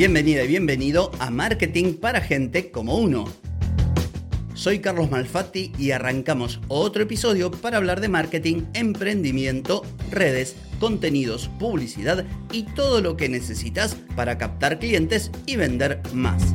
Bienvenida y bienvenido a Marketing para Gente como Uno. Soy Carlos Malfatti y arrancamos otro episodio para hablar de marketing, emprendimiento, redes, contenidos, publicidad y todo lo que necesitas para captar clientes y vender más.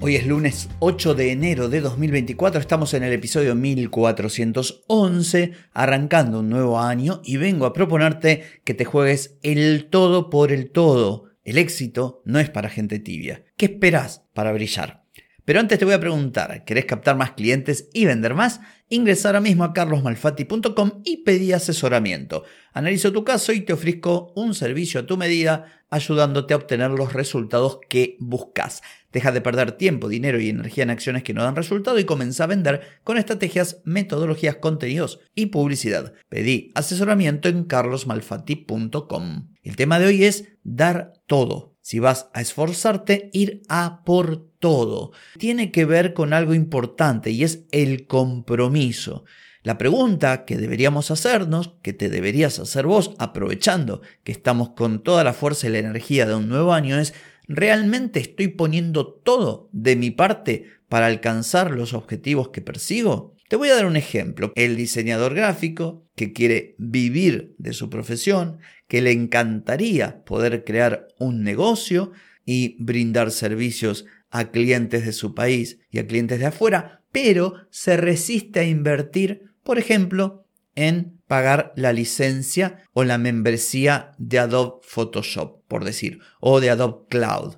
Hoy es lunes 8 de enero de 2024, estamos en el episodio 1411, arrancando un nuevo año y vengo a proponerte que te juegues el todo por el todo el éxito no es para gente tibia. ¿Qué esperas para brillar? Pero antes te voy a preguntar, ¿querés captar más clientes y vender más? Ingresa ahora mismo a carlosmalfatti.com y pedí asesoramiento. Analizo tu caso y te ofrezco un servicio a tu medida, ayudándote a obtener los resultados que buscas. Deja de perder tiempo, dinero y energía en acciones que no dan resultado y comienza a vender con estrategias, metodologías, contenidos y publicidad. Pedí asesoramiento en carlosmalfatti.com. El tema de hoy es dar todo. Si vas a esforzarte, ir a por todo. Tiene que ver con algo importante y es el compromiso. La pregunta que deberíamos hacernos, que te deberías hacer vos, aprovechando que estamos con toda la fuerza y la energía de un nuevo año, es, ¿realmente estoy poniendo todo de mi parte para alcanzar los objetivos que persigo? Te voy a dar un ejemplo. El diseñador gráfico que quiere vivir de su profesión, que le encantaría poder crear un negocio y brindar servicios a clientes de su país y a clientes de afuera, pero se resiste a invertir, por ejemplo, en pagar la licencia o la membresía de Adobe Photoshop, por decir, o de Adobe Cloud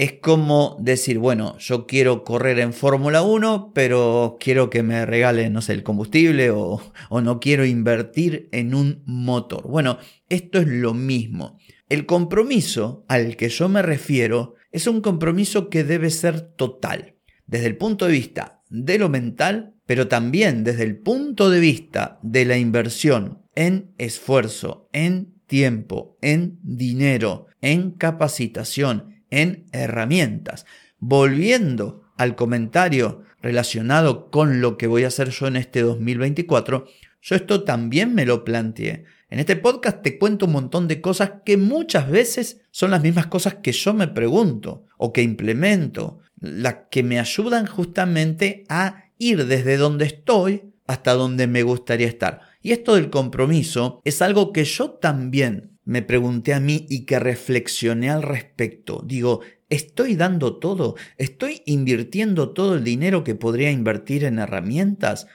es como decir, bueno, yo quiero correr en Fórmula 1, pero quiero que me regalen, no sé, el combustible o, o no quiero invertir en un motor. Bueno, esto es lo mismo. El compromiso al que yo me refiero es un compromiso que debe ser total, desde el punto de vista de lo mental, pero también desde el punto de vista de la inversión en esfuerzo, en tiempo, en dinero, en capacitación, en herramientas. Volviendo al comentario relacionado con lo que voy a hacer yo en este 2024, yo esto también me lo planteé. En este podcast te cuento un montón de cosas que muchas veces son las mismas cosas que yo me pregunto o que implemento, las que me ayudan justamente a ir desde donde estoy hasta donde me gustaría estar. Y esto del compromiso es algo que yo también me pregunté a mí y que reflexioné al respecto. Digo, ¿estoy dando todo? ¿Estoy invirtiendo todo el dinero que podría invertir en herramientas?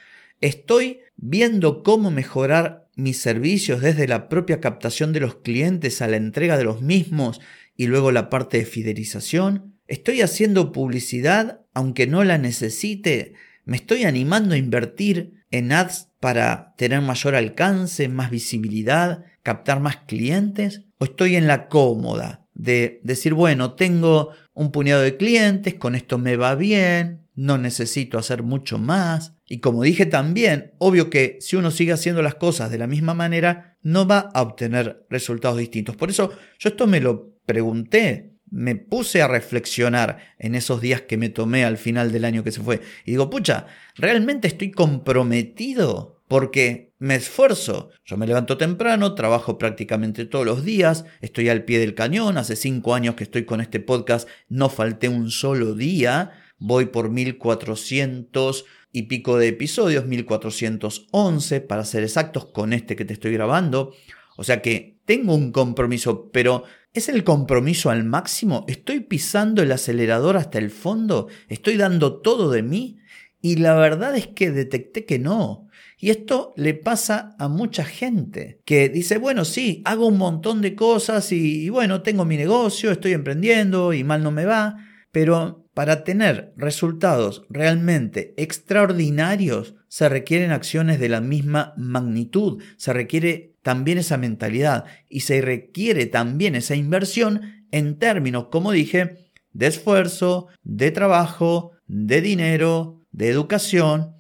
¿Estoy viendo cómo mejorar mis servicios desde la propia captación de los clientes a la entrega de los mismos y luego la parte de fidelización? ¿Estoy haciendo publicidad aunque no la necesite? ¿Me estoy animando a invertir en ads para tener mayor alcance, más visibilidad? Captar más clientes? ¿O estoy en la cómoda de decir, bueno, tengo un puñado de clientes, con esto me va bien, no necesito hacer mucho más? Y como dije también, obvio que si uno sigue haciendo las cosas de la misma manera, no va a obtener resultados distintos. Por eso yo esto me lo pregunté, me puse a reflexionar en esos días que me tomé al final del año que se fue. Y digo, pucha, ¿realmente estoy comprometido porque me esfuerzo. Yo me levanto temprano, trabajo prácticamente todos los días, estoy al pie del cañón, hace cinco años que estoy con este podcast, no falté un solo día, voy por 1400 y pico de episodios, 1411 para ser exactos con este que te estoy grabando. O sea que tengo un compromiso, pero ¿es el compromiso al máximo? ¿Estoy pisando el acelerador hasta el fondo? ¿Estoy dando todo de mí? Y la verdad es que detecté que no. Y esto le pasa a mucha gente que dice, bueno, sí, hago un montón de cosas y, bueno, tengo mi negocio, estoy emprendiendo y mal no me va, pero para tener resultados realmente extraordinarios se requieren acciones de la misma magnitud, se requiere también esa mentalidad y se requiere también esa inversión en términos, como dije, de esfuerzo, de trabajo, de dinero, de educación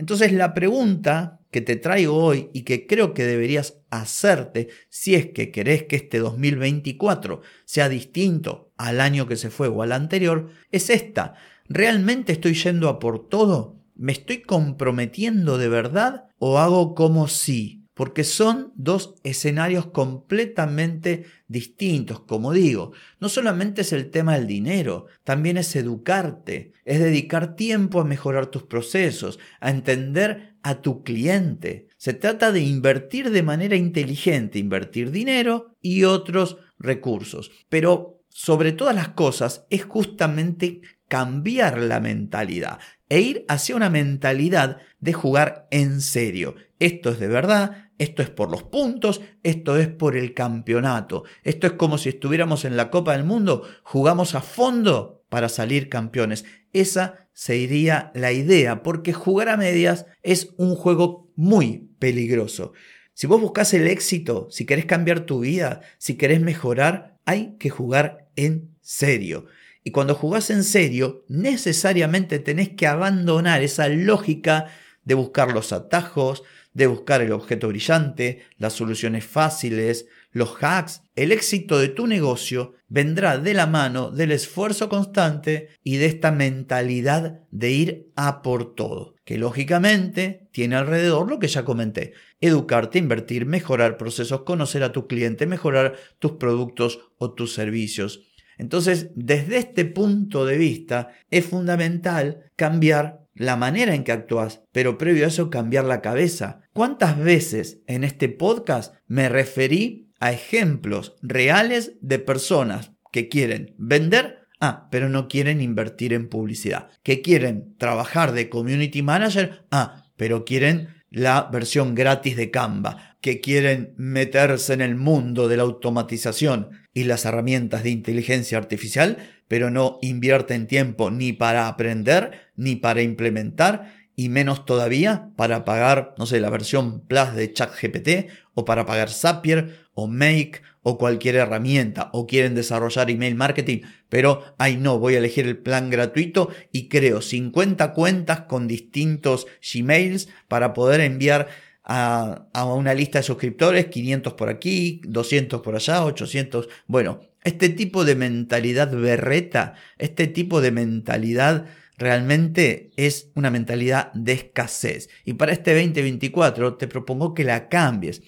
entonces la pregunta que te traigo hoy y que creo que deberías hacerte si es que querés que este 2024 sea distinto al año que se fue o al anterior, es esta. ¿Realmente estoy yendo a por todo? ¿Me estoy comprometiendo de verdad o hago como si? Porque son dos escenarios completamente distintos. Como digo, no solamente es el tema del dinero, también es educarte, es dedicar tiempo a mejorar tus procesos, a entender a tu cliente. Se trata de invertir de manera inteligente, invertir dinero y otros recursos. Pero sobre todas las cosas es justamente cambiar la mentalidad e ir hacia una mentalidad de jugar en serio. Esto es de verdad, esto es por los puntos, esto es por el campeonato. Esto es como si estuviéramos en la Copa del Mundo, jugamos a fondo para salir campeones. Esa sería la idea, porque jugar a medias es un juego muy peligroso. Si vos buscas el éxito, si querés cambiar tu vida, si querés mejorar, hay que jugar en serio. Y cuando jugás en serio, necesariamente tenés que abandonar esa lógica de buscar los atajos, de buscar el objeto brillante, las soluciones fáciles, los hacks. El éxito de tu negocio vendrá de la mano del esfuerzo constante y de esta mentalidad de ir a por todo, que lógicamente tiene alrededor lo que ya comenté. Educarte, invertir, mejorar procesos, conocer a tu cliente, mejorar tus productos o tus servicios. Entonces, desde este punto de vista, es fundamental cambiar la manera en que actúas, pero previo a eso cambiar la cabeza. ¿Cuántas veces en este podcast me referí a ejemplos reales de personas que quieren vender, ah, pero no quieren invertir en publicidad, que quieren trabajar de community manager, ah, pero quieren la versión gratis de Canva, que quieren meterse en el mundo de la automatización y las herramientas de inteligencia artificial, pero no invierten tiempo ni para aprender, ni para implementar, y menos todavía para pagar, no sé, la versión Plus de ChatGPT, o para pagar Zapier, o Make, o cualquier herramienta, o quieren desarrollar email marketing, pero, ay no, voy a elegir el plan gratuito y creo 50 cuentas con distintos Gmails para poder enviar a, una lista de suscriptores, 500 por aquí, 200 por allá, 800. Bueno, este tipo de mentalidad berreta, este tipo de mentalidad realmente es una mentalidad de escasez. Y para este 2024 te propongo que la cambies.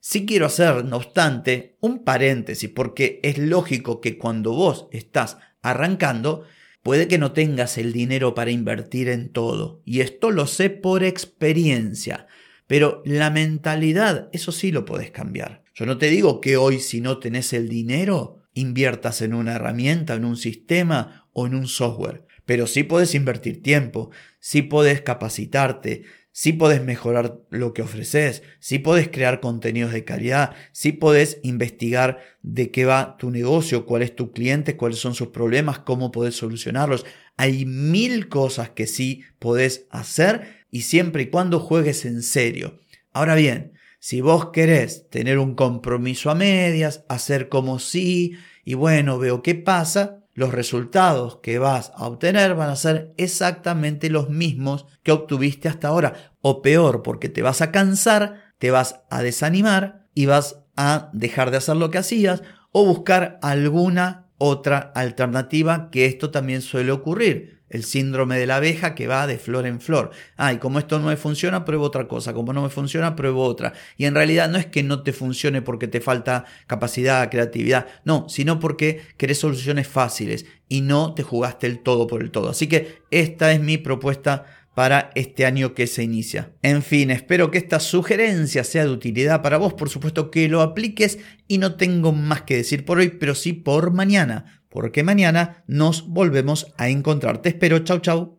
Sí quiero hacer, no obstante, un paréntesis, porque es lógico que cuando vos estás arrancando, puede que no tengas el dinero para invertir en todo. Y esto lo sé por experiencia. Pero la mentalidad, eso sí lo puedes cambiar. Yo no te digo que hoy si no tenés el dinero, inviertas en una herramienta, en un sistema o en un software. Pero sí puedes invertir tiempo, sí puedes capacitarte, sí puedes mejorar lo que ofreces, sí puedes crear contenidos de calidad, sí puedes investigar de qué va tu negocio, cuál es tu cliente, cuáles son sus problemas, cómo puedes solucionarlos. Hay mil cosas que sí puedes hacer y siempre y cuando juegues en serio. Ahora bien, si vos querés tener un compromiso a medias, hacer como sí, y bueno, veo qué pasa, los resultados que vas a obtener van a ser exactamente los mismos que obtuviste hasta ahora, o peor, porque te vas a cansar, te vas a desanimar y vas a dejar de hacer lo que hacías o buscar alguna otra alternativa, que esto también suele ocurrir el síndrome de la abeja que va de flor en flor. Ah, y como esto no me funciona, pruebo otra cosa. Como no me funciona, pruebo otra. Y en realidad no es que no te funcione porque te falta capacidad, creatividad. No, sino porque querés soluciones fáciles y no te jugaste el todo por el todo. Así que esta es mi propuesta para este año que se inicia. En fin, espero que esta sugerencia sea de utilidad para vos, por supuesto que lo apliques y no tengo más que decir por hoy, pero sí por mañana porque mañana nos volvemos a encontrar. Te espero, chau chau.